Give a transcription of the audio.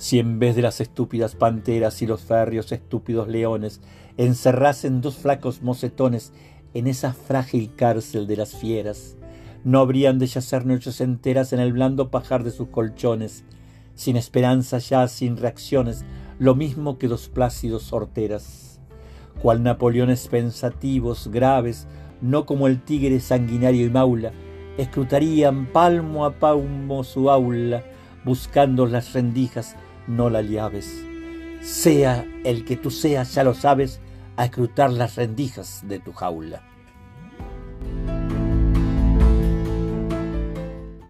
Si en vez de las estúpidas panteras y los férreos estúpidos leones encerrasen dos flacos mocetones en esa frágil cárcel de las fieras, no habrían de yacer noches enteras en el blando pajar de sus colchones, sin esperanza ya, sin reacciones, lo mismo que dos plácidos horteras. Cual Napoleones pensativos, graves, no como el tigre sanguinario y maula, escrutarían palmo a palmo su aula, buscando las rendijas, no las llaves. Sea el que tú seas, ya lo sabes, a escrutar las rendijas de tu jaula.